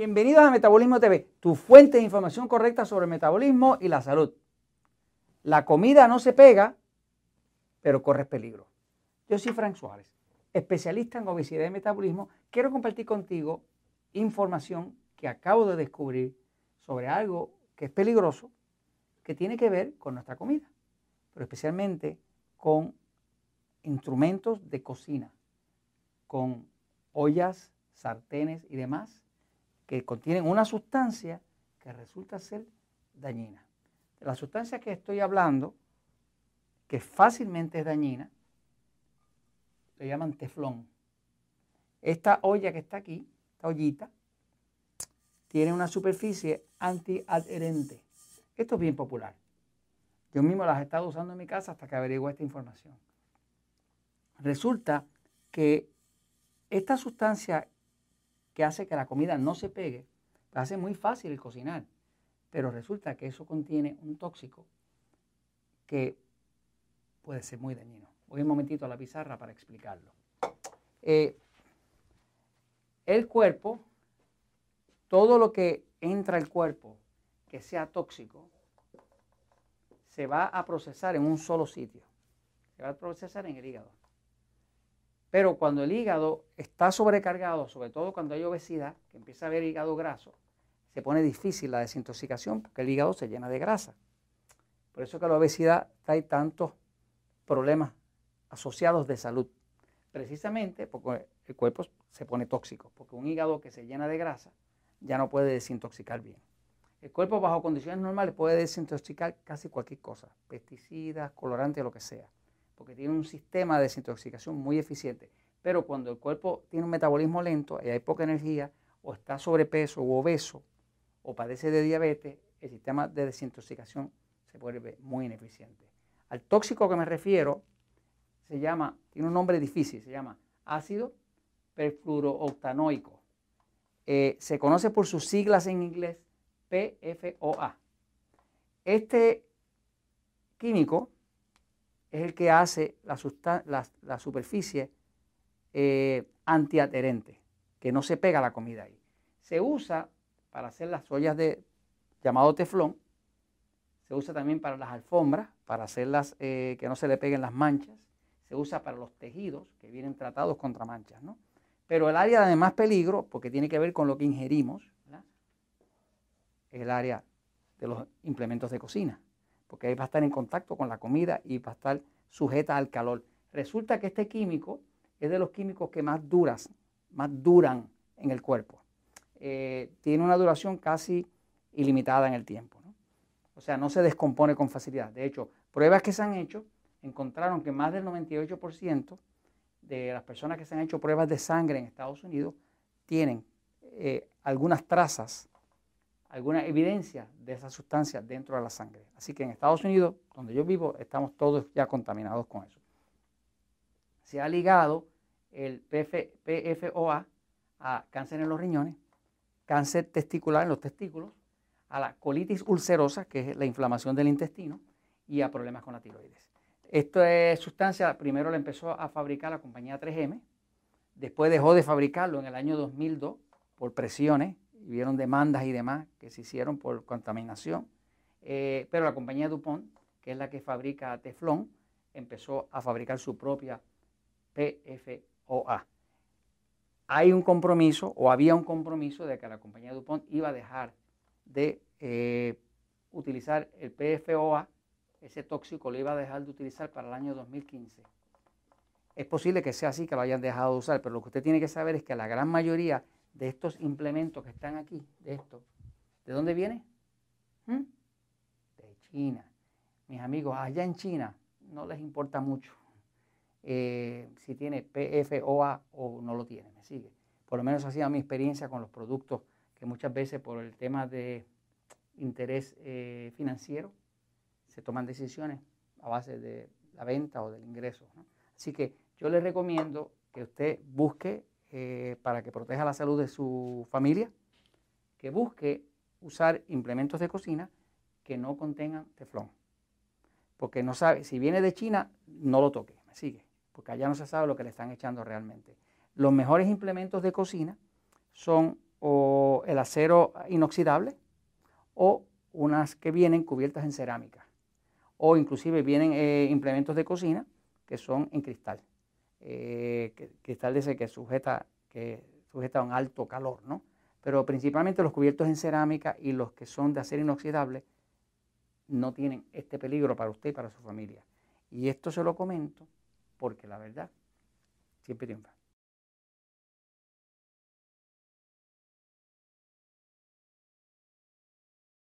Bienvenidos a Metabolismo TV, tu fuente de información correcta sobre metabolismo y la salud. La comida no se pega, pero corres peligro. Yo soy Frank Suárez, especialista en obesidad y metabolismo. Quiero compartir contigo información que acabo de descubrir sobre algo que es peligroso, que tiene que ver con nuestra comida, pero especialmente con instrumentos de cocina, con ollas, sartenes y demás que contienen una sustancia que resulta ser dañina. la sustancia que estoy hablando, que fácilmente es dañina, le llaman teflón. Esta olla que está aquí, esta ollita, tiene una superficie antiadherente. Esto es bien popular. Yo mismo las he estado usando en mi casa hasta que averigué esta información. Resulta que esta sustancia que hace que la comida no se pegue, hace muy fácil el cocinar. Pero resulta que eso contiene un tóxico que puede ser muy dañino. Voy un momentito a la pizarra para explicarlo. Eh, el cuerpo, todo lo que entra al cuerpo que sea tóxico, se va a procesar en un solo sitio. Se va a procesar en el hígado. Pero cuando el hígado está sobrecargado, sobre todo cuando hay obesidad, que empieza a haber hígado graso, se pone difícil la desintoxicación porque el hígado se llena de grasa. Por eso que la obesidad trae tantos problemas asociados de salud. Precisamente porque el cuerpo se pone tóxico, porque un hígado que se llena de grasa ya no puede desintoxicar bien. El cuerpo bajo condiciones normales puede desintoxicar casi cualquier cosa, pesticidas, colorantes, lo que sea porque tiene un sistema de desintoxicación muy eficiente. Pero cuando el cuerpo tiene un metabolismo lento y hay poca energía, o está sobrepeso o obeso, o padece de diabetes, el sistema de desintoxicación se vuelve muy ineficiente. Al tóxico que me refiero se llama, tiene un nombre difícil, se llama ácido perfluorooctanoico. Eh, se conoce por sus siglas en inglés PFOA. Este químico es el que hace la, superficie eh, antiadherente, que no se pega la comida ahí. Se usa para hacer las ollas de llamado teflón, se usa también para las alfombras, para hacerlas eh, que no se le peguen las manchas, se usa para los tejidos que vienen tratados contra manchas, ¿no? Pero el área de más peligro, porque tiene que ver con lo que ingerimos, es el área de los implementos de cocina porque ahí va a estar en contacto con la comida y va a estar sujeta al calor. Resulta que este químico es de los químicos que más duras, más duran en el cuerpo. Eh, tiene una duración casi ilimitada en el tiempo. O sea, no se descompone con facilidad. De hecho, pruebas que se han hecho encontraron que más del 98% de las personas que se han hecho pruebas de sangre en Estados Unidos tienen eh, algunas trazas alguna evidencia de esa sustancia dentro de la sangre. Así que en Estados Unidos, donde yo vivo, estamos todos ya contaminados con eso. Se ha ligado el PFOA a cáncer en los riñones, cáncer testicular en los testículos, a la colitis ulcerosa, que es la inflamación del intestino, y a problemas con la tiroides. Esta sustancia primero la empezó a fabricar la compañía 3M, después dejó de fabricarlo en el año 2002 por presiones vieron demandas y demás que se hicieron por contaminación. Eh, pero la compañía DuPont, que es la que fabrica teflón, empezó a fabricar su propia PFOA. Hay un compromiso, o había un compromiso, de que la compañía DuPont iba a dejar de eh, utilizar el PFOA, ese tóxico lo iba a dejar de utilizar para el año 2015. Es posible que sea así, que lo hayan dejado de usar, pero lo que usted tiene que saber es que la gran mayoría de estos implementos que están aquí, de esto, ¿de dónde viene? ¿Mm? De China. Mis amigos, allá en China no les importa mucho eh, si tiene PFOA o no lo tiene, me sigue. Por lo menos así mi experiencia con los productos que muchas veces por el tema de interés eh, financiero se toman decisiones a base de la venta o del ingreso. Así que yo les recomiendo que usted busque eh, para que proteja la salud de su familia, que busque usar implementos de cocina que no contengan teflón. Porque no sabe, si viene de China, no lo toque, me sigue, porque allá no se sabe lo que le están echando realmente. Los mejores implementos de cocina son o el acero inoxidable o unas que vienen cubiertas en cerámica o inclusive vienen eh, implementos de cocina que son en cristal, eh, cristal de ese que sujeta, que sujeta a un alto calor, ¿no? Pero principalmente los cubiertos en cerámica y los que son de acero inoxidable no tienen este peligro para usted y para su familia. Y esto se lo comento porque la verdad siempre triunfa.